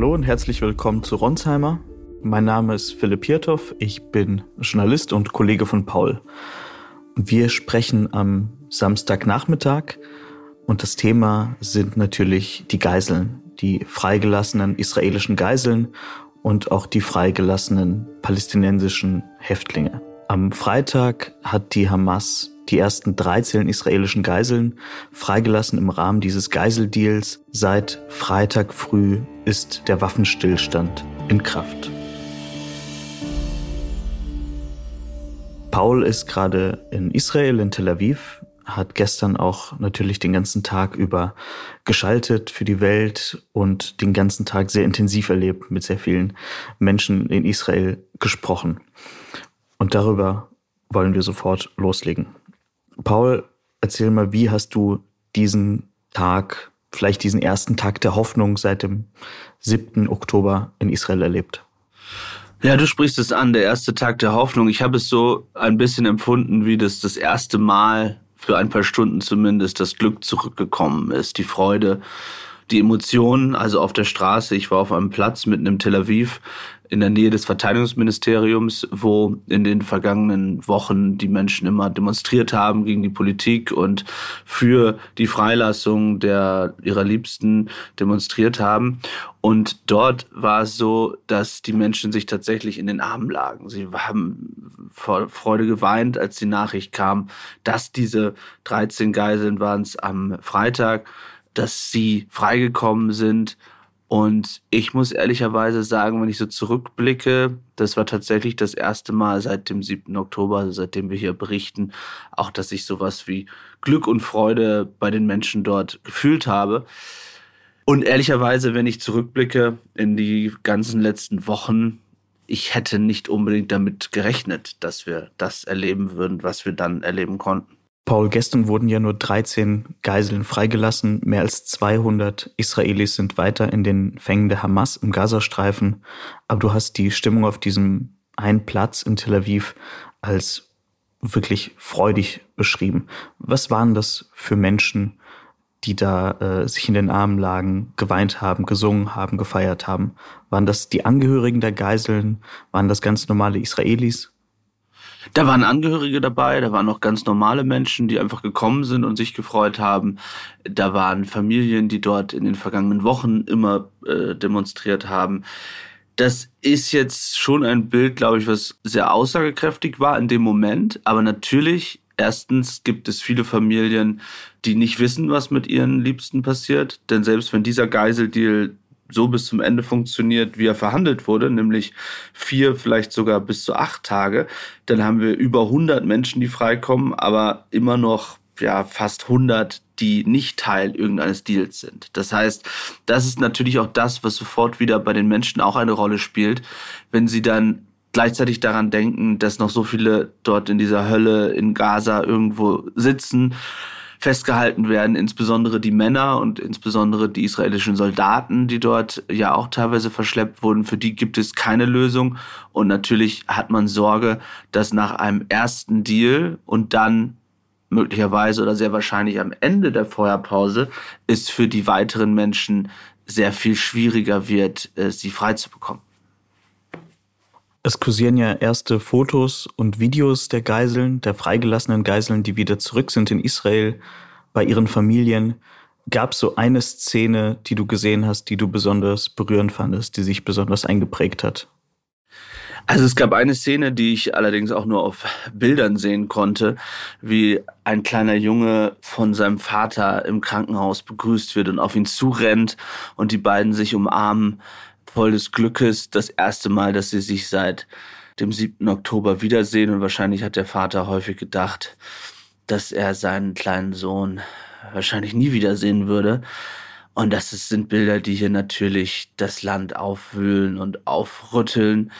Hallo und herzlich willkommen zu Ronsheimer. Mein Name ist Philipp Hirtoff, ich bin Journalist und Kollege von Paul. Wir sprechen am Samstagnachmittag und das Thema sind natürlich die Geiseln, die freigelassenen israelischen Geiseln und auch die freigelassenen palästinensischen Häftlinge. Am Freitag hat die Hamas die ersten 13 israelischen Geiseln freigelassen im Rahmen dieses Geiseldeals. Seit Freitag früh ist der Waffenstillstand in Kraft. Paul ist gerade in Israel, in Tel Aviv, hat gestern auch natürlich den ganzen Tag über geschaltet für die Welt und den ganzen Tag sehr intensiv erlebt, mit sehr vielen Menschen in Israel gesprochen. Und darüber wollen wir sofort loslegen. Paul, erzähl mal, wie hast du diesen Tag, vielleicht diesen ersten Tag der Hoffnung seit dem 7. Oktober in Israel erlebt? Ja, du sprichst es an, der erste Tag der Hoffnung. Ich habe es so ein bisschen empfunden, wie das das erste Mal für ein paar Stunden zumindest das Glück zurückgekommen ist, die Freude, die Emotionen, also auf der Straße. Ich war auf einem Platz mitten im Tel Aviv in der Nähe des Verteidigungsministeriums, wo in den vergangenen Wochen die Menschen immer demonstriert haben gegen die Politik und für die Freilassung der ihrer Liebsten demonstriert haben. Und dort war es so, dass die Menschen sich tatsächlich in den Armen lagen. Sie haben vor Freude geweint, als die Nachricht kam, dass diese 13 Geiseln waren es am Freitag, dass sie freigekommen sind und ich muss ehrlicherweise sagen, wenn ich so zurückblicke, das war tatsächlich das erste Mal seit dem 7. Oktober, also seitdem wir hier berichten, auch dass ich sowas wie Glück und Freude bei den Menschen dort gefühlt habe. Und ehrlicherweise, wenn ich zurückblicke in die ganzen letzten Wochen, ich hätte nicht unbedingt damit gerechnet, dass wir das erleben würden, was wir dann erleben konnten. Paul, gestern wurden ja nur 13 Geiseln freigelassen. Mehr als 200 Israelis sind weiter in den Fängen der Hamas im Gazastreifen. Aber du hast die Stimmung auf diesem einen Platz in Tel Aviv als wirklich freudig beschrieben. Was waren das für Menschen, die da äh, sich in den Armen lagen, geweint haben, gesungen haben, gefeiert haben? Waren das die Angehörigen der Geiseln? Waren das ganz normale Israelis? Da waren Angehörige dabei, da waren auch ganz normale Menschen, die einfach gekommen sind und sich gefreut haben. Da waren Familien, die dort in den vergangenen Wochen immer äh, demonstriert haben. Das ist jetzt schon ein Bild, glaube ich, was sehr aussagekräftig war in dem Moment. Aber natürlich, erstens gibt es viele Familien, die nicht wissen, was mit ihren Liebsten passiert. Denn selbst wenn dieser Geiseldeal so bis zum Ende funktioniert, wie er verhandelt wurde, nämlich vier, vielleicht sogar bis zu acht Tage, dann haben wir über 100 Menschen, die freikommen, aber immer noch ja, fast 100, die nicht Teil irgendeines Deals sind. Das heißt, das ist natürlich auch das, was sofort wieder bei den Menschen auch eine Rolle spielt, wenn sie dann gleichzeitig daran denken, dass noch so viele dort in dieser Hölle in Gaza irgendwo sitzen festgehalten werden, insbesondere die Männer und insbesondere die israelischen Soldaten, die dort ja auch teilweise verschleppt wurden. Für die gibt es keine Lösung. Und natürlich hat man Sorge, dass nach einem ersten Deal und dann möglicherweise oder sehr wahrscheinlich am Ende der Feuerpause es für die weiteren Menschen sehr viel schwieriger wird, äh, sie freizubekommen. Es kursieren ja erste Fotos und Videos der Geiseln, der freigelassenen Geiseln, die wieder zurück sind in Israel bei ihren Familien. Gab es so eine Szene, die du gesehen hast, die du besonders berührend fandest, die sich besonders eingeprägt hat? Also es gab eine Szene, die ich allerdings auch nur auf Bildern sehen konnte, wie ein kleiner Junge von seinem Vater im Krankenhaus begrüßt wird und auf ihn zurennt und die beiden sich umarmen voll des Glückes das erste Mal, dass sie sich seit dem 7. Oktober wiedersehen. Und wahrscheinlich hat der Vater häufig gedacht, dass er seinen kleinen Sohn wahrscheinlich nie wiedersehen würde. Und das sind Bilder, die hier natürlich das Land aufwühlen und aufrütteln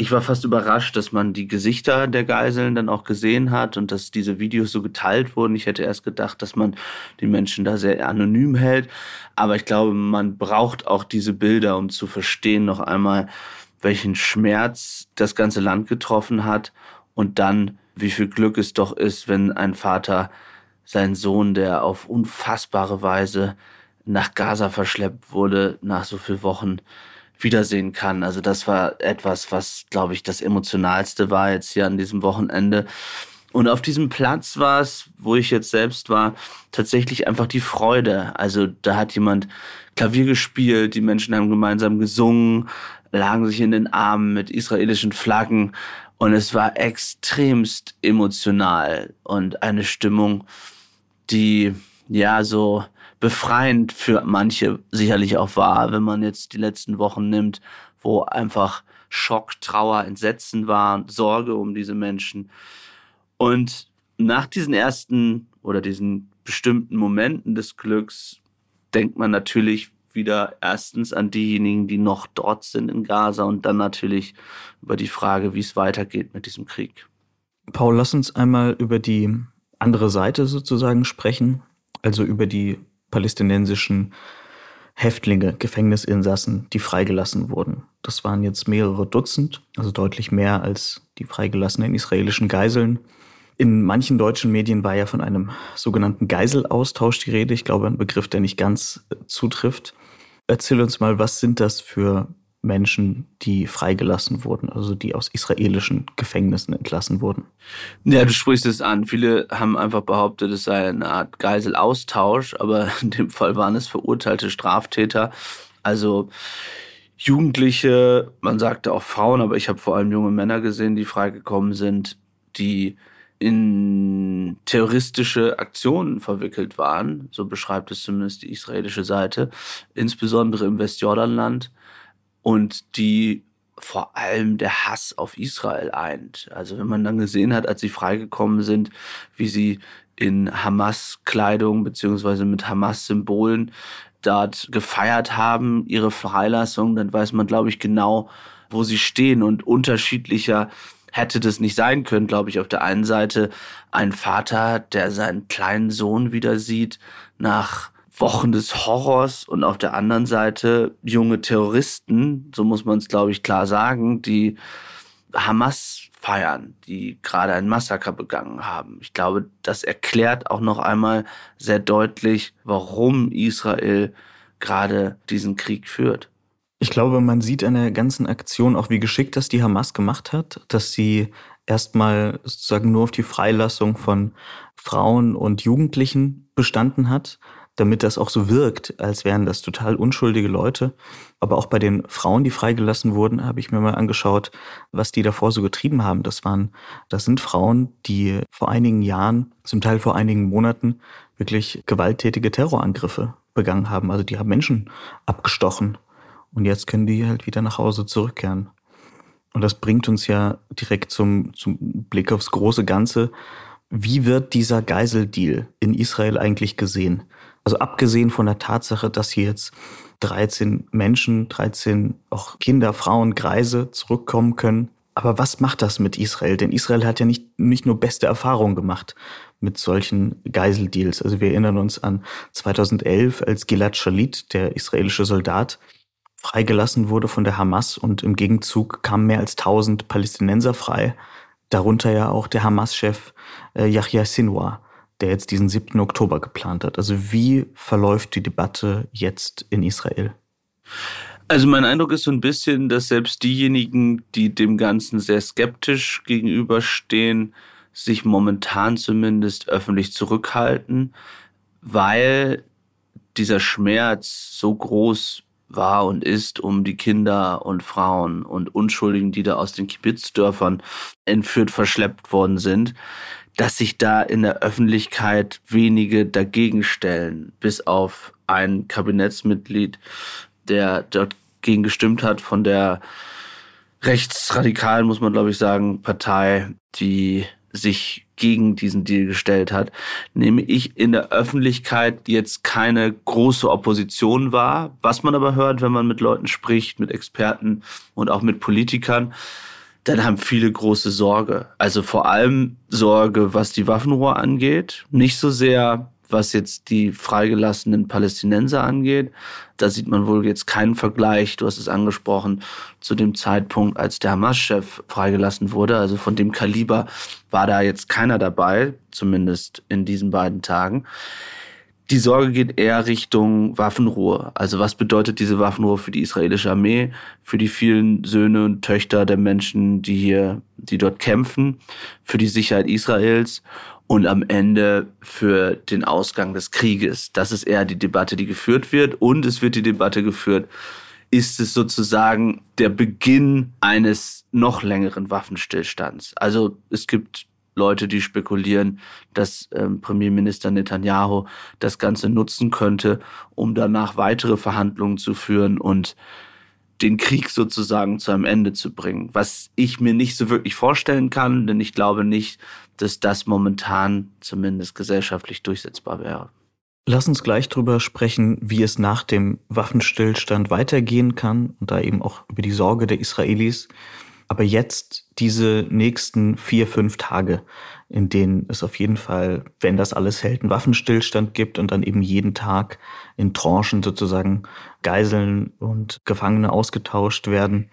ich war fast überrascht, dass man die Gesichter der Geiseln dann auch gesehen hat und dass diese Videos so geteilt wurden. Ich hätte erst gedacht, dass man die Menschen da sehr anonym hält. Aber ich glaube, man braucht auch diese Bilder, um zu verstehen noch einmal, welchen Schmerz das ganze Land getroffen hat und dann, wie viel Glück es doch ist, wenn ein Vater seinen Sohn, der auf unfassbare Weise nach Gaza verschleppt wurde, nach so vielen Wochen wiedersehen kann. Also das war etwas, was, glaube ich, das Emotionalste war jetzt hier an diesem Wochenende. Und auf diesem Platz war es, wo ich jetzt selbst war, tatsächlich einfach die Freude. Also da hat jemand Klavier gespielt, die Menschen haben gemeinsam gesungen, lagen sich in den Armen mit israelischen Flaggen und es war extremst emotional und eine Stimmung, die ja so befreiend für manche sicherlich auch war, wenn man jetzt die letzten Wochen nimmt, wo einfach Schock, Trauer, Entsetzen war, Sorge um diese Menschen. Und nach diesen ersten oder diesen bestimmten Momenten des Glücks denkt man natürlich wieder erstens an diejenigen, die noch dort sind in Gaza und dann natürlich über die Frage, wie es weitergeht mit diesem Krieg. Paul, lass uns einmal über die andere Seite sozusagen sprechen, also über die palästinensischen Häftlinge, Gefängnisinsassen, die freigelassen wurden. Das waren jetzt mehrere Dutzend, also deutlich mehr als die freigelassenen israelischen Geiseln. In manchen deutschen Medien war ja von einem sogenannten Geiselaustausch die Rede. Ich glaube, ein Begriff, der nicht ganz äh, zutrifft. Erzähl uns mal, was sind das für Menschen, die freigelassen wurden, also die aus israelischen Gefängnissen entlassen wurden? Ja, du sprichst es an. Viele haben einfach behauptet, es sei eine Art Geiselaustausch, aber in dem Fall waren es verurteilte Straftäter. Also Jugendliche, man sagte auch Frauen, aber ich habe vor allem junge Männer gesehen, die freigekommen sind, die in terroristische Aktionen verwickelt waren, so beschreibt es zumindest die israelische Seite, insbesondere im Westjordanland und die vor allem der Hass auf Israel eint. Also wenn man dann gesehen hat, als sie freigekommen sind, wie sie in Hamas-Kleidung beziehungsweise mit Hamas-Symbolen dort gefeiert haben, ihre Freilassung, dann weiß man, glaube ich, genau, wo sie stehen und unterschiedlicher hätte das nicht sein können, glaube ich, auf der einen Seite ein Vater, der seinen kleinen Sohn wieder sieht nach Wochen des Horrors und auf der anderen Seite junge Terroristen, so muss man es, glaube ich, klar sagen, die Hamas feiern, die gerade ein Massaker begangen haben. Ich glaube, das erklärt auch noch einmal sehr deutlich, warum Israel gerade diesen Krieg führt. Ich glaube, man sieht an der ganzen Aktion auch, wie geschickt das die Hamas gemacht hat, dass sie erstmal sozusagen nur auf die Freilassung von Frauen und Jugendlichen bestanden hat, damit das auch so wirkt, als wären das total unschuldige Leute. Aber auch bei den Frauen, die freigelassen wurden, habe ich mir mal angeschaut, was die davor so getrieben haben. Das waren, das sind Frauen, die vor einigen Jahren, zum Teil vor einigen Monaten, wirklich gewalttätige Terrorangriffe begangen haben. Also die haben Menschen abgestochen und jetzt können die halt wieder nach Hause zurückkehren. Und das bringt uns ja direkt zum, zum Blick aufs große Ganze. Wie wird dieser Geiseldeal in Israel eigentlich gesehen? Also abgesehen von der Tatsache, dass hier jetzt 13 Menschen, 13 auch Kinder, Frauen, Greise zurückkommen können. Aber was macht das mit Israel? Denn Israel hat ja nicht, nicht nur beste Erfahrungen gemacht mit solchen Geiseldeals. Also wir erinnern uns an 2011, als Gilad Shalit, der israelische Soldat, freigelassen wurde von der Hamas und im Gegenzug kamen mehr als 1000 Palästinenser frei, darunter ja auch der Hamas-Chef äh, Yahya Sinwar, der jetzt diesen 7. Oktober geplant hat. Also wie verläuft die Debatte jetzt in Israel? Also mein Eindruck ist so ein bisschen, dass selbst diejenigen, die dem Ganzen sehr skeptisch gegenüberstehen, sich momentan zumindest öffentlich zurückhalten, weil dieser Schmerz so groß war und ist um die Kinder und Frauen und Unschuldigen, die da aus den Kibitzdörfern entführt, verschleppt worden sind, dass sich da in der Öffentlichkeit wenige dagegen stellen, bis auf ein Kabinettsmitglied, der dort gegen gestimmt hat von der rechtsradikalen, muss man glaube ich sagen, Partei, die sich gegen diesen Deal gestellt hat, nehme ich in der Öffentlichkeit jetzt keine große Opposition wahr. Was man aber hört, wenn man mit Leuten spricht, mit Experten und auch mit Politikern, dann haben viele große Sorge. Also vor allem Sorge, was die Waffenruhe angeht. Nicht so sehr was jetzt die freigelassenen Palästinenser angeht. Da sieht man wohl jetzt keinen Vergleich, du hast es angesprochen, zu dem Zeitpunkt, als der Hamas-Chef freigelassen wurde. Also von dem Kaliber war da jetzt keiner dabei, zumindest in diesen beiden Tagen. Die Sorge geht eher Richtung Waffenruhe. Also was bedeutet diese Waffenruhe für die israelische Armee, für die vielen Söhne und Töchter der Menschen, die hier, die dort kämpfen, für die Sicherheit Israels und am Ende für den Ausgang des Krieges. Das ist eher die Debatte, die geführt wird. Und es wird die Debatte geführt, ist es sozusagen der Beginn eines noch längeren Waffenstillstands. Also es gibt Leute, die spekulieren, dass ähm, Premierminister Netanyahu das Ganze nutzen könnte, um danach weitere Verhandlungen zu führen und den Krieg sozusagen zu einem Ende zu bringen. Was ich mir nicht so wirklich vorstellen kann, denn ich glaube nicht, dass das momentan zumindest gesellschaftlich durchsetzbar wäre. Lass uns gleich drüber sprechen, wie es nach dem Waffenstillstand weitergehen kann und da eben auch über die Sorge der Israelis. Aber jetzt diese nächsten vier, fünf Tage, in denen es auf jeden Fall, wenn das alles hält, einen Waffenstillstand gibt und dann eben jeden Tag in Tranchen sozusagen Geiseln und Gefangene ausgetauscht werden.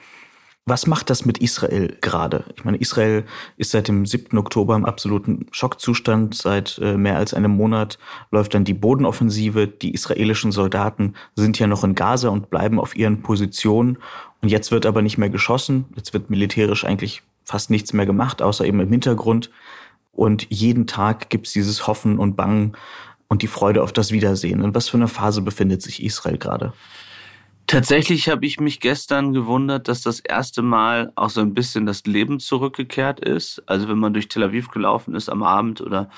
Was macht das mit Israel gerade? Ich meine, Israel ist seit dem 7. Oktober im absoluten Schockzustand. Seit äh, mehr als einem Monat läuft dann die Bodenoffensive. Die israelischen Soldaten sind ja noch in Gaza und bleiben auf ihren Positionen. Und jetzt wird aber nicht mehr geschossen. Jetzt wird militärisch eigentlich fast nichts mehr gemacht, außer eben im Hintergrund. Und jeden Tag gibt's dieses Hoffen und Bangen und die Freude auf das Wiedersehen. In was für einer Phase befindet sich Israel gerade? Tatsächlich habe ich mich gestern gewundert, dass das erste Mal auch so ein bisschen das Leben zurückgekehrt ist. Also wenn man durch Tel Aviv gelaufen ist am Abend oder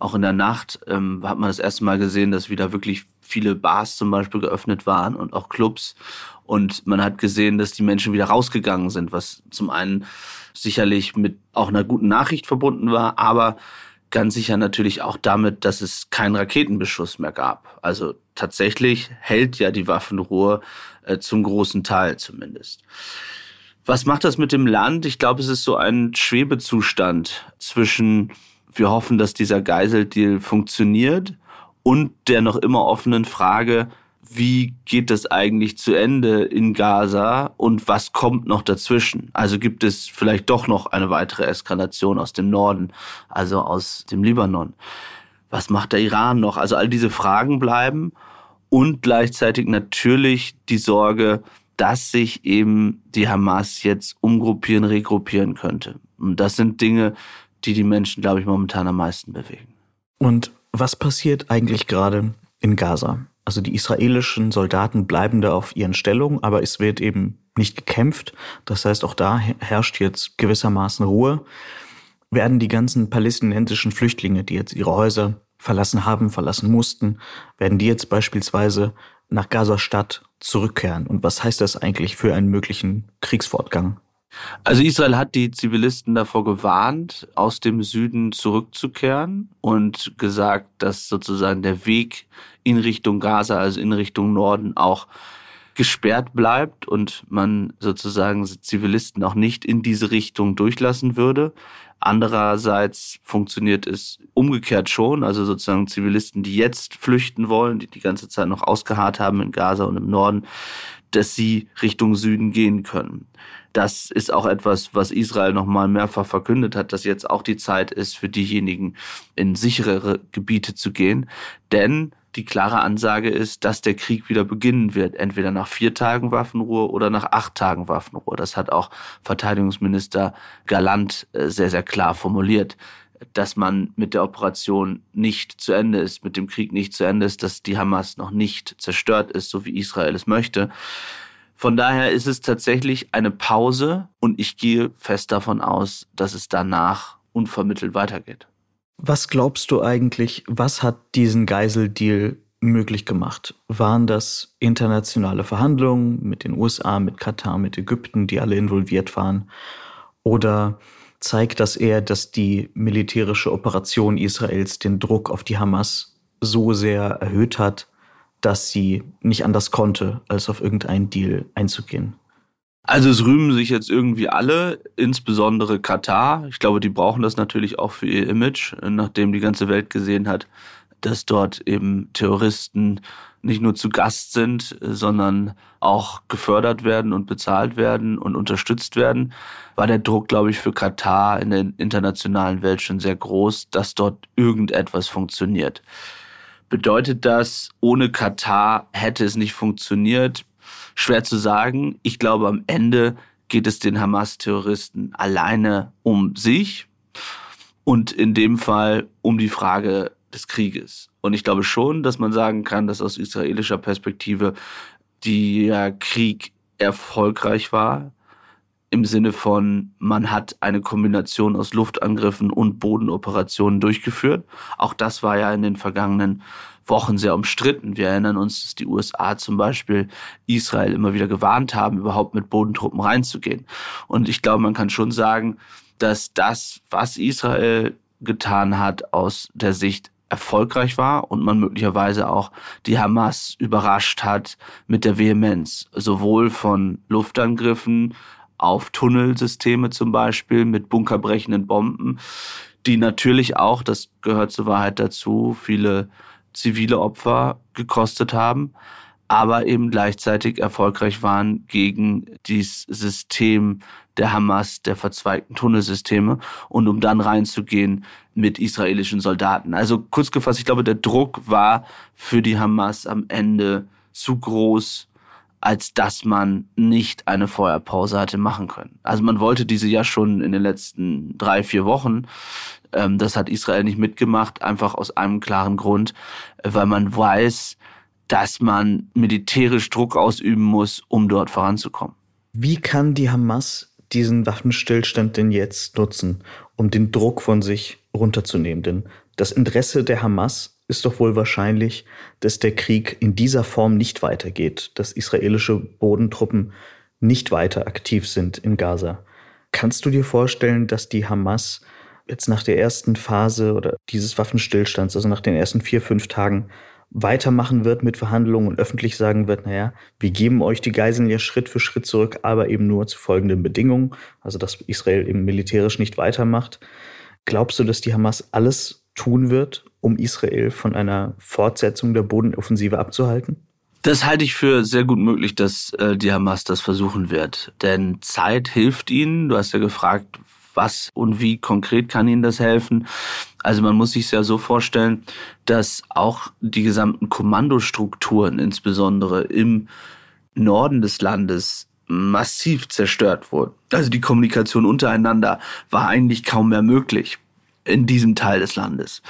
auch in der Nacht, ähm, hat man das erste Mal gesehen, dass wieder wirklich viele Bars zum Beispiel geöffnet waren und auch Clubs. Und man hat gesehen, dass die Menschen wieder rausgegangen sind, was zum einen sicherlich mit auch einer guten Nachricht verbunden war, aber ganz sicher natürlich auch damit, dass es keinen Raketenbeschuss mehr gab. Also tatsächlich hält ja die Waffenruhe äh, zum großen Teil zumindest. Was macht das mit dem Land? Ich glaube, es ist so ein Schwebezustand zwischen, wir hoffen, dass dieser Geiseldeal funktioniert und der noch immer offenen Frage, wie geht das eigentlich zu Ende in Gaza und was kommt noch dazwischen? Also gibt es vielleicht doch noch eine weitere Eskalation aus dem Norden, also aus dem Libanon? Was macht der Iran noch? Also all diese Fragen bleiben und gleichzeitig natürlich die Sorge, dass sich eben die Hamas jetzt umgruppieren, regruppieren könnte. Und das sind Dinge, die die Menschen, glaube ich, momentan am meisten bewegen. Und was passiert eigentlich gerade in Gaza? Also die israelischen Soldaten bleiben da auf ihren Stellungen, aber es wird eben nicht gekämpft. Das heißt, auch da herrscht jetzt gewissermaßen Ruhe. Werden die ganzen palästinensischen Flüchtlinge, die jetzt ihre Häuser verlassen haben, verlassen mussten, werden die jetzt beispielsweise nach Gaza-Stadt zurückkehren? Und was heißt das eigentlich für einen möglichen Kriegsfortgang? Also Israel hat die Zivilisten davor gewarnt, aus dem Süden zurückzukehren und gesagt, dass sozusagen der Weg in Richtung Gaza, also in Richtung Norden auch gesperrt bleibt und man sozusagen Zivilisten auch nicht in diese Richtung durchlassen würde. Andererseits funktioniert es umgekehrt schon, also sozusagen Zivilisten, die jetzt flüchten wollen, die die ganze Zeit noch ausgeharrt haben in Gaza und im Norden, dass sie Richtung Süden gehen können. Das ist auch etwas, was Israel nochmal mehrfach verkündet hat, dass jetzt auch die Zeit ist, für diejenigen in sicherere Gebiete zu gehen. Denn die klare Ansage ist, dass der Krieg wieder beginnen wird, entweder nach vier Tagen Waffenruhe oder nach acht Tagen Waffenruhe. Das hat auch Verteidigungsminister Galant äh, sehr, sehr klar formuliert, dass man mit der Operation nicht zu Ende ist, mit dem Krieg nicht zu Ende ist, dass die Hamas noch nicht zerstört ist, so wie Israel es möchte. Von daher ist es tatsächlich eine Pause und ich gehe fest davon aus, dass es danach unvermittelt weitergeht. Was glaubst du eigentlich, was hat diesen Geiseldeal möglich gemacht? Waren das internationale Verhandlungen mit den USA, mit Katar, mit Ägypten, die alle involviert waren? Oder zeigt das eher, dass die militärische Operation Israels den Druck auf die Hamas so sehr erhöht hat, dass sie nicht anders konnte, als auf irgendeinen Deal einzugehen. Also es rühmen sich jetzt irgendwie alle, insbesondere Katar. Ich glaube, die brauchen das natürlich auch für ihr Image, nachdem die ganze Welt gesehen hat, dass dort eben Terroristen nicht nur zu Gast sind, sondern auch gefördert werden und bezahlt werden und unterstützt werden, war der Druck, glaube ich, für Katar in der internationalen Welt schon sehr groß, dass dort irgendetwas funktioniert. Bedeutet das, ohne Katar hätte es nicht funktioniert? Schwer zu sagen. Ich glaube, am Ende geht es den Hamas-Terroristen alleine um sich und in dem Fall um die Frage des Krieges. Und ich glaube schon, dass man sagen kann, dass aus israelischer Perspektive der Krieg erfolgreich war. Im Sinne von, man hat eine Kombination aus Luftangriffen und Bodenoperationen durchgeführt. Auch das war ja in den vergangenen Wochen sehr umstritten. Wir erinnern uns, dass die USA zum Beispiel Israel immer wieder gewarnt haben, überhaupt mit Bodentruppen reinzugehen. Und ich glaube, man kann schon sagen, dass das, was Israel getan hat, aus der Sicht erfolgreich war und man möglicherweise auch die Hamas überrascht hat mit der Vehemenz, sowohl von Luftangriffen auf Tunnelsysteme zum Beispiel mit bunkerbrechenden Bomben, die natürlich auch, das gehört zur Wahrheit dazu, viele zivile Opfer gekostet haben, aber eben gleichzeitig erfolgreich waren gegen dieses System der Hamas, der verzweigten Tunnelsysteme und um dann reinzugehen mit israelischen Soldaten. Also kurz gefasst, ich glaube, der Druck war für die Hamas am Ende zu groß, als dass man nicht eine Feuerpause hatte machen können. Also man wollte diese ja schon in den letzten drei, vier Wochen. Ähm, das hat Israel nicht mitgemacht, einfach aus einem klaren Grund, weil man weiß, dass man militärisch Druck ausüben muss, um dort voranzukommen. Wie kann die Hamas diesen Waffenstillstand denn jetzt nutzen, um den Druck von sich runterzunehmen? Denn das Interesse der Hamas ist doch wohl wahrscheinlich, dass der Krieg in dieser Form nicht weitergeht, dass israelische Bodentruppen nicht weiter aktiv sind in Gaza. Kannst du dir vorstellen, dass die Hamas jetzt nach der ersten Phase oder dieses Waffenstillstands, also nach den ersten vier, fünf Tagen, weitermachen wird mit Verhandlungen und öffentlich sagen wird, naja, wir geben euch die Geiseln ja Schritt für Schritt zurück, aber eben nur zu folgenden Bedingungen, also dass Israel eben militärisch nicht weitermacht. Glaubst du, dass die Hamas alles tun wird, um Israel von einer Fortsetzung der Bodenoffensive abzuhalten? Das halte ich für sehr gut möglich, dass äh, die Hamas das versuchen wird. Denn Zeit hilft ihnen. Du hast ja gefragt, was und wie konkret kann ihnen das helfen. Also man muss sich ja so vorstellen, dass auch die gesamten Kommandostrukturen, insbesondere im Norden des Landes, massiv zerstört wurden. Also die Kommunikation untereinander war eigentlich kaum mehr möglich in diesem Teil des Landes.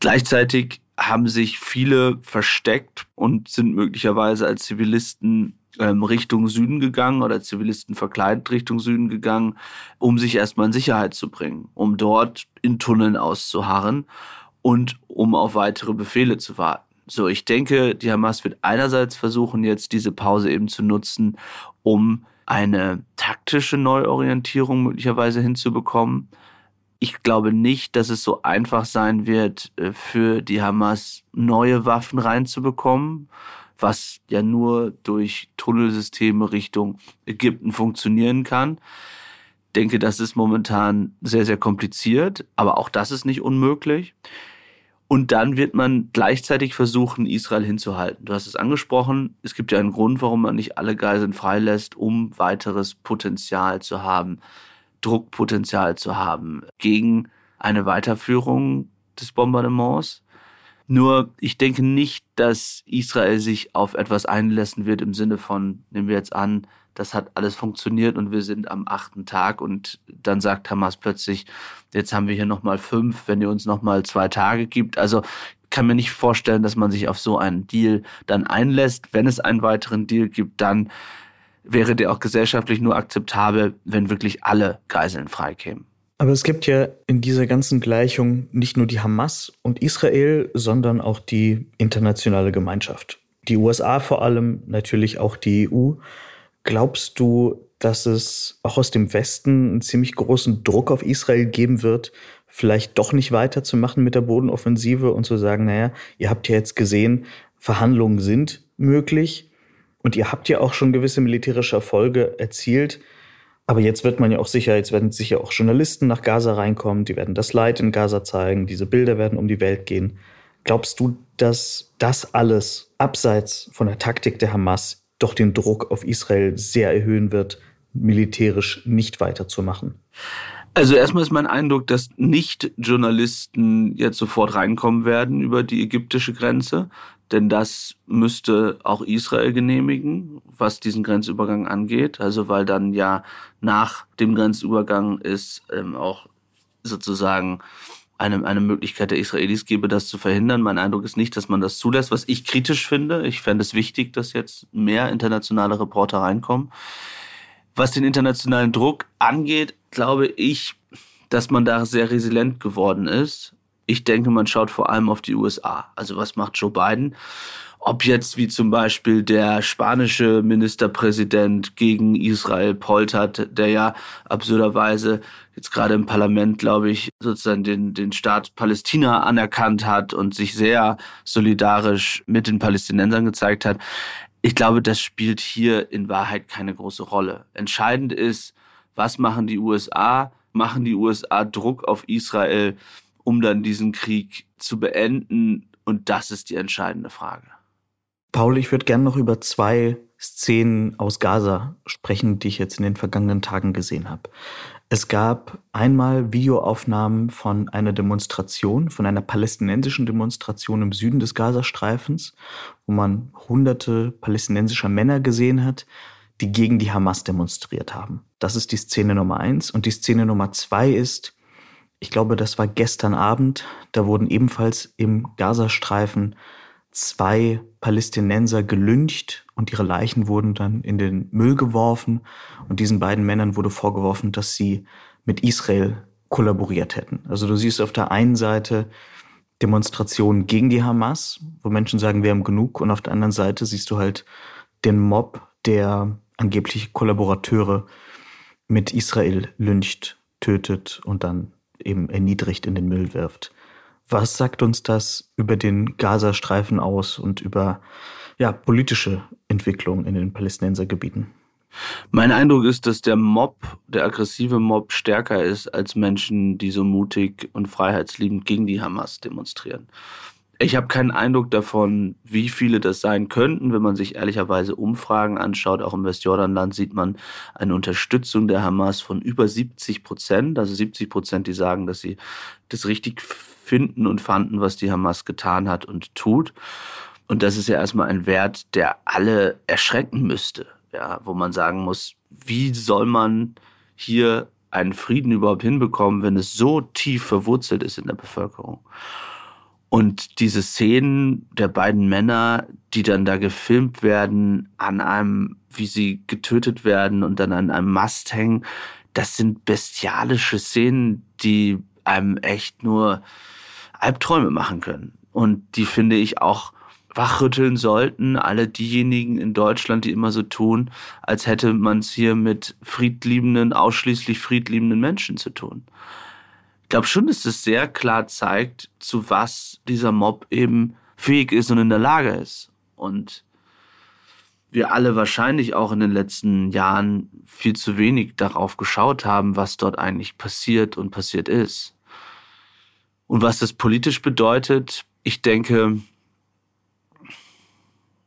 Gleichzeitig haben sich viele versteckt und sind möglicherweise als Zivilisten ähm, Richtung Süden gegangen oder Zivilisten verkleidet Richtung Süden gegangen, um sich erstmal in Sicherheit zu bringen, um dort in Tunneln auszuharren und um auf weitere Befehle zu warten. So, ich denke, die Hamas wird einerseits versuchen, jetzt diese Pause eben zu nutzen, um eine taktische Neuorientierung möglicherweise hinzubekommen. Ich glaube nicht, dass es so einfach sein wird, äh, für die Hamas neue Waffen reinzubekommen was ja nur durch Tunnelsysteme Richtung Ägypten funktionieren kann. Denke, das ist momentan sehr, sehr kompliziert, aber auch das ist nicht unmöglich. Und dann wird man gleichzeitig versuchen, Israel hinzuhalten. Du hast es angesprochen, es gibt ja einen Grund, warum man nicht alle Geiseln freilässt, um weiteres Potenzial zu haben, Druckpotenzial zu haben gegen eine Weiterführung des Bombardements. Nur ich denke nicht, dass Israel sich auf etwas einlassen wird im Sinne von, nehmen wir jetzt an, das hat alles funktioniert und wir sind am achten Tag und dann sagt Hamas plötzlich, jetzt haben wir hier nochmal fünf, wenn ihr uns nochmal zwei Tage gibt. Also kann mir nicht vorstellen, dass man sich auf so einen Deal dann einlässt. Wenn es einen weiteren Deal gibt, dann wäre der auch gesellschaftlich nur akzeptabel, wenn wirklich alle Geiseln freikämen. Aber es gibt ja in dieser ganzen Gleichung nicht nur die Hamas und Israel, sondern auch die internationale Gemeinschaft. Die USA vor allem, natürlich auch die EU. Glaubst du, dass es auch aus dem Westen einen ziemlich großen Druck auf Israel geben wird, vielleicht doch nicht weiterzumachen mit der Bodenoffensive und zu sagen, naja, ihr habt ja jetzt gesehen, Verhandlungen sind möglich und ihr habt ja auch schon gewisse militärische Erfolge erzielt. Aber jetzt wird man ja auch sicher, jetzt werden sicher auch Journalisten nach Gaza reinkommen, die werden das Leid in Gaza zeigen, diese Bilder werden um die Welt gehen. Glaubst du, dass das alles abseits von der Taktik der Hamas doch den Druck auf Israel sehr erhöhen wird, militärisch nicht weiterzumachen? Also erstmal ist mein Eindruck, dass nicht Journalisten jetzt sofort reinkommen werden über die ägyptische Grenze, denn das müsste auch Israel genehmigen, was diesen Grenzübergang angeht. Also weil dann ja nach dem Grenzübergang ist ähm, auch sozusagen eine, eine Möglichkeit der Israelis gäbe, das zu verhindern. Mein Eindruck ist nicht, dass man das zulässt, was ich kritisch finde. Ich fände es wichtig, dass jetzt mehr internationale Reporter reinkommen. Was den internationalen Druck angeht, glaube ich, dass man da sehr resilient geworden ist. Ich denke, man schaut vor allem auf die USA. Also was macht Joe Biden? Ob jetzt wie zum Beispiel der spanische Ministerpräsident gegen Israel poltert, der ja absurderweise jetzt gerade im Parlament, glaube ich, sozusagen den, den Staat Palästina anerkannt hat und sich sehr solidarisch mit den Palästinensern gezeigt hat. Ich glaube, das spielt hier in Wahrheit keine große Rolle. Entscheidend ist, was machen die USA? Machen die USA Druck auf Israel, um dann diesen Krieg zu beenden? Und das ist die entscheidende Frage. Paul, ich würde gerne noch über zwei Szenen aus Gaza sprechen, die ich jetzt in den vergangenen Tagen gesehen habe. Es gab einmal Videoaufnahmen von einer Demonstration, von einer palästinensischen Demonstration im Süden des Gazastreifens, wo man hunderte palästinensischer Männer gesehen hat, die gegen die Hamas demonstriert haben. Das ist die Szene Nummer eins. Und die Szene Nummer zwei ist, ich glaube, das war gestern Abend, da wurden ebenfalls im Gazastreifen zwei Palästinenser gelyncht und ihre Leichen wurden dann in den Müll geworfen. Und diesen beiden Männern wurde vorgeworfen, dass sie mit Israel kollaboriert hätten. Also du siehst auf der einen Seite Demonstrationen gegen die Hamas, wo Menschen sagen, wir haben genug. Und auf der anderen Seite siehst du halt den Mob, der angeblich Kollaborateure mit Israel lyncht, tötet und dann eben erniedrigt in den Müll wirft. Was sagt uns das über den Gazastreifen aus und über ja, politische Entwicklungen in den Palästinensergebieten? Mein Eindruck ist, dass der Mob, der aggressive Mob, stärker ist als Menschen, die so mutig und freiheitsliebend gegen die Hamas demonstrieren. Ich habe keinen Eindruck davon, wie viele das sein könnten. Wenn man sich ehrlicherweise Umfragen anschaut, auch im Westjordanland, sieht man eine Unterstützung der Hamas von über 70 Prozent. Also 70 Prozent, die sagen, dass sie das richtig finden und fanden, was die Hamas getan hat und tut. Und das ist ja erstmal ein Wert, der alle erschrecken müsste. Ja, wo man sagen muss, wie soll man hier einen Frieden überhaupt hinbekommen, wenn es so tief verwurzelt ist in der Bevölkerung? Und diese Szenen der beiden Männer, die dann da gefilmt werden, an einem, wie sie getötet werden und dann an einem Mast hängen, das sind bestialische Szenen, die einem echt nur Albträume machen können. Und die finde ich auch wachrütteln sollten, alle diejenigen in Deutschland, die immer so tun, als hätte man es hier mit friedliebenden, ausschließlich friedliebenden Menschen zu tun. Ich glaube schon, dass es sehr klar zeigt, zu was dieser Mob eben fähig ist und in der Lage ist. Und wir alle wahrscheinlich auch in den letzten Jahren viel zu wenig darauf geschaut haben, was dort eigentlich passiert und passiert ist. Und was das politisch bedeutet, ich denke,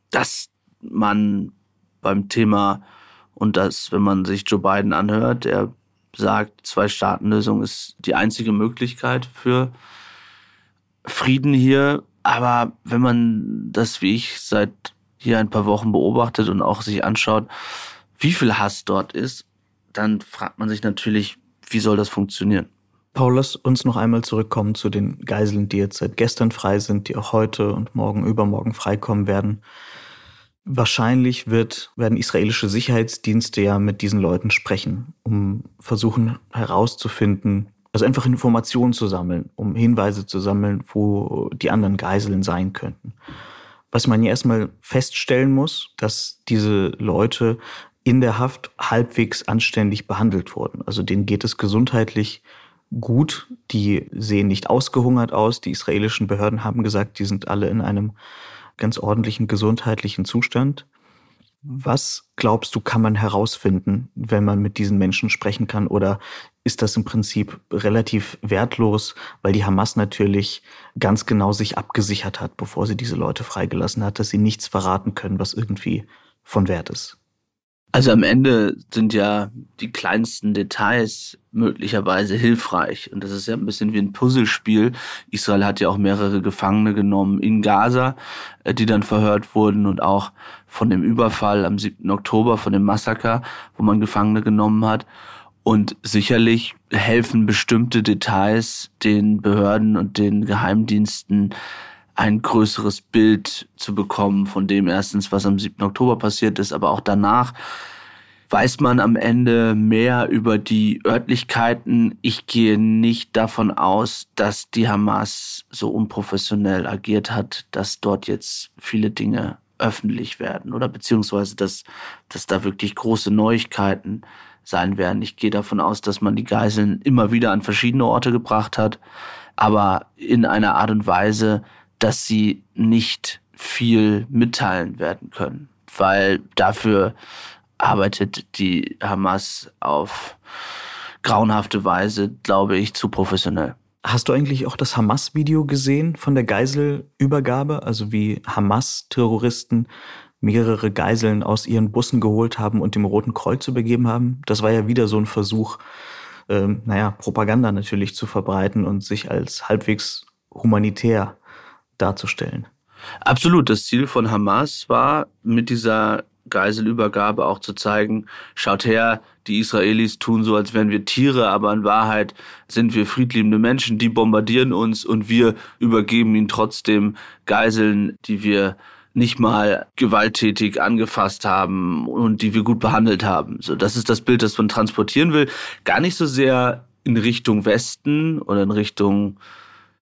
dass man beim Thema und das, wenn man sich Joe Biden anhört, der sagt, Zwei-Staaten-Lösung ist die einzige Möglichkeit für Frieden hier. Aber wenn man das, wie ich, seit hier ein paar Wochen beobachtet und auch sich anschaut, wie viel Hass dort ist, dann fragt man sich natürlich, wie soll das funktionieren? Paul, lass uns noch einmal zurückkommen zu den Geiseln, die jetzt seit gestern frei sind, die auch heute und morgen, übermorgen freikommen werden. Wahrscheinlich wird, werden israelische Sicherheitsdienste ja mit diesen Leuten sprechen, um versuchen herauszufinden, also einfach Informationen zu sammeln, um Hinweise zu sammeln, wo die anderen Geiseln sein könnten. Was man ja erstmal feststellen muss, dass diese Leute in der Haft halbwegs anständig behandelt wurden. Also denen geht es gesundheitlich gut. Die sehen nicht ausgehungert aus. Die israelischen Behörden haben gesagt, die sind alle in einem ganz ordentlichen gesundheitlichen Zustand. Was glaubst du, kann man herausfinden, wenn man mit diesen Menschen sprechen kann? Oder ist das im Prinzip relativ wertlos, weil die Hamas natürlich ganz genau sich abgesichert hat, bevor sie diese Leute freigelassen hat, dass sie nichts verraten können, was irgendwie von Wert ist? Also am Ende sind ja die kleinsten Details möglicherweise hilfreich. Und das ist ja ein bisschen wie ein Puzzlespiel. Israel hat ja auch mehrere Gefangene genommen in Gaza, äh, die dann verhört wurden und auch von dem Überfall am 7. Oktober, von dem Massaker, wo man Gefangene genommen hat. Und sicherlich helfen bestimmte Details den Behörden und den Geheimdiensten, ein größeres Bild zu bekommen von dem erstens, was am 7. Oktober passiert ist, aber auch danach weiß man am Ende mehr über die Örtlichkeiten. Ich gehe nicht davon aus, dass die Hamas so unprofessionell agiert hat, dass dort jetzt viele Dinge öffentlich werden oder beziehungsweise, dass, dass da wirklich große Neuigkeiten sein werden. Ich gehe davon aus, dass man die Geiseln immer wieder an verschiedene Orte gebracht hat, aber in einer Art und Weise, dass sie nicht viel mitteilen werden können, weil dafür arbeitet die Hamas auf grauenhafte Weise, glaube ich, zu professionell. Hast du eigentlich auch das Hamas-Video gesehen von der Geiselübergabe? Also wie Hamas-Terroristen mehrere Geiseln aus ihren Bussen geholt haben und dem Roten Kreuz übergeben haben? Das war ja wieder so ein Versuch, ähm, naja, Propaganda natürlich zu verbreiten und sich als halbwegs humanitär darzustellen. Absolut. Das Ziel von Hamas war, mit dieser Geiselübergabe auch zu zeigen, schaut her, die Israelis tun so, als wären wir Tiere, aber in Wahrheit sind wir friedliebende Menschen, die bombardieren uns und wir übergeben ihnen trotzdem Geiseln, die wir nicht mal gewalttätig angefasst haben und die wir gut behandelt haben. So, das ist das Bild, das man transportieren will. Gar nicht so sehr in Richtung Westen oder in Richtung,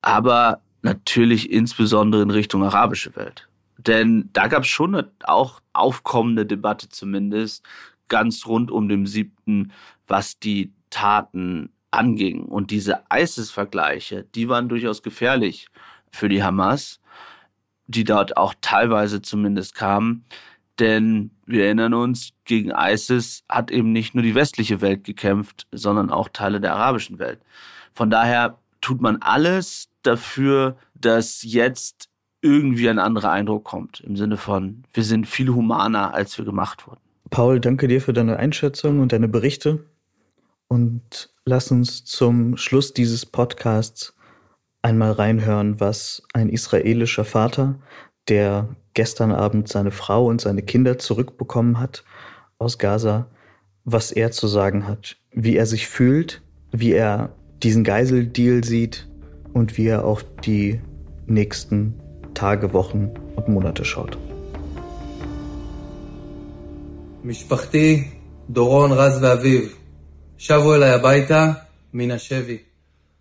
aber natürlich insbesondere in Richtung arabische Welt. Denn da gab es schon eine auch aufkommende Debatte zumindest ganz rund um den siebten, was die Taten anging. Und diese ISIS-Vergleiche, die waren durchaus gefährlich für die Hamas, die dort auch teilweise zumindest kamen. Denn wir erinnern uns, gegen ISIS hat eben nicht nur die westliche Welt gekämpft, sondern auch Teile der arabischen Welt. Von daher tut man alles dafür, dass jetzt irgendwie ein anderer Eindruck kommt. Im Sinne von, wir sind viel humaner, als wir gemacht wurden. Paul, danke dir für deine Einschätzung und deine Berichte. Und lass uns zum Schluss dieses Podcasts einmal reinhören, was ein israelischer Vater, der gestern Abend seine Frau und seine Kinder zurückbekommen hat aus Gaza, was er zu sagen hat, wie er sich fühlt, wie er diesen Geiseldeal sieht und wie er auf die nächsten Tage, Wochen und Monate schaut.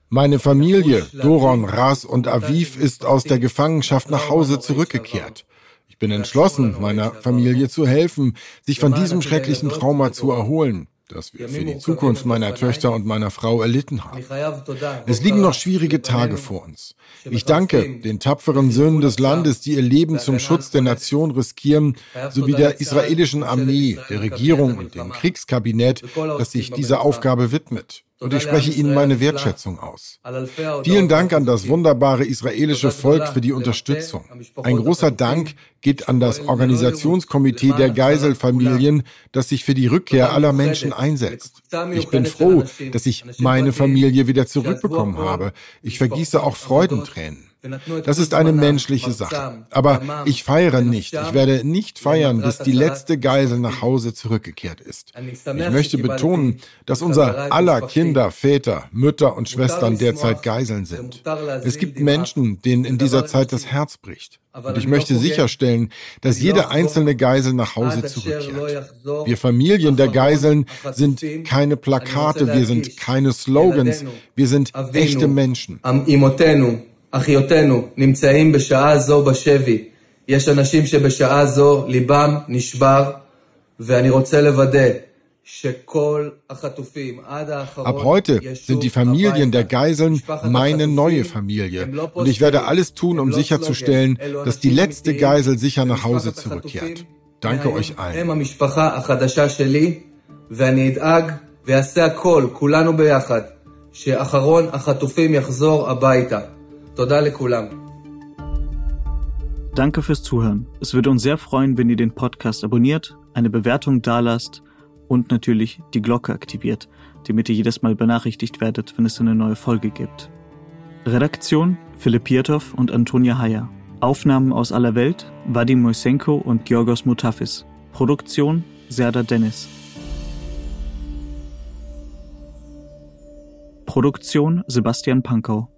Meine Familie, Doron, Ras und Aviv, ist aus der Gefangenschaft nach Hause zurückgekehrt. Ich bin entschlossen, meiner Familie zu helfen, sich von diesem schrecklichen Trauma zu erholen das wir für die Zukunft meiner Töchter und meiner Frau erlitten haben. Es liegen noch schwierige Tage vor uns. Ich danke den tapferen Söhnen des Landes, die ihr Leben zum Schutz der Nation riskieren, sowie der israelischen Armee, der Regierung und dem Kriegskabinett, das sich dieser Aufgabe widmet und ich spreche Ihnen meine Wertschätzung aus. Vielen Dank an das wunderbare israelische Volk für die Unterstützung. Ein großer Dank geht an das Organisationskomitee der Geiselfamilien, das sich für die Rückkehr aller Menschen einsetzt. Ich bin froh, dass ich meine Familie wieder zurückbekommen habe. Ich vergieße auch Freudentränen. Das ist eine menschliche Sache. Aber ich feiere nicht. Ich werde nicht feiern, bis die letzte Geisel nach Hause zurückgekehrt ist. Ich möchte betonen, dass unser aller Kinder, Väter, Mütter und Schwestern derzeit Geiseln sind. Es gibt Menschen, denen in dieser Zeit das Herz bricht. Und ich möchte sicherstellen, dass jede einzelne Geisel nach Hause zurückkehrt. Wir Familien der Geiseln sind keine Plakate, wir sind keine Slogans, wir sind echte Menschen. אחיותינו נמצאים בשעה זו בשבי. יש אנשים שבשעה זו ליבם נשבר, ואני רוצה לוודא Ab heute sind die Familien der Geiseln meine neue Familie und ich werde alles tun, um sicherzustellen, dass die letzte Geisel sicher nach Hause zurückkehrt. Danke euch allen. ואני אדאג ואעשה הכל, כולנו ביחד, שאחרון החטופים יחזור הביתה. Danke fürs Zuhören. Es würde uns sehr freuen, wenn ihr den Podcast abonniert, eine Bewertung dalasst und natürlich die Glocke aktiviert, damit ihr jedes Mal benachrichtigt werdet, wenn es eine neue Folge gibt. Redaktion Philipp Pietow und Antonia Heyer. Aufnahmen aus aller Welt Vadim Moisenko und Georgos Mutafis. Produktion Serda Dennis. Produktion Sebastian Pankow.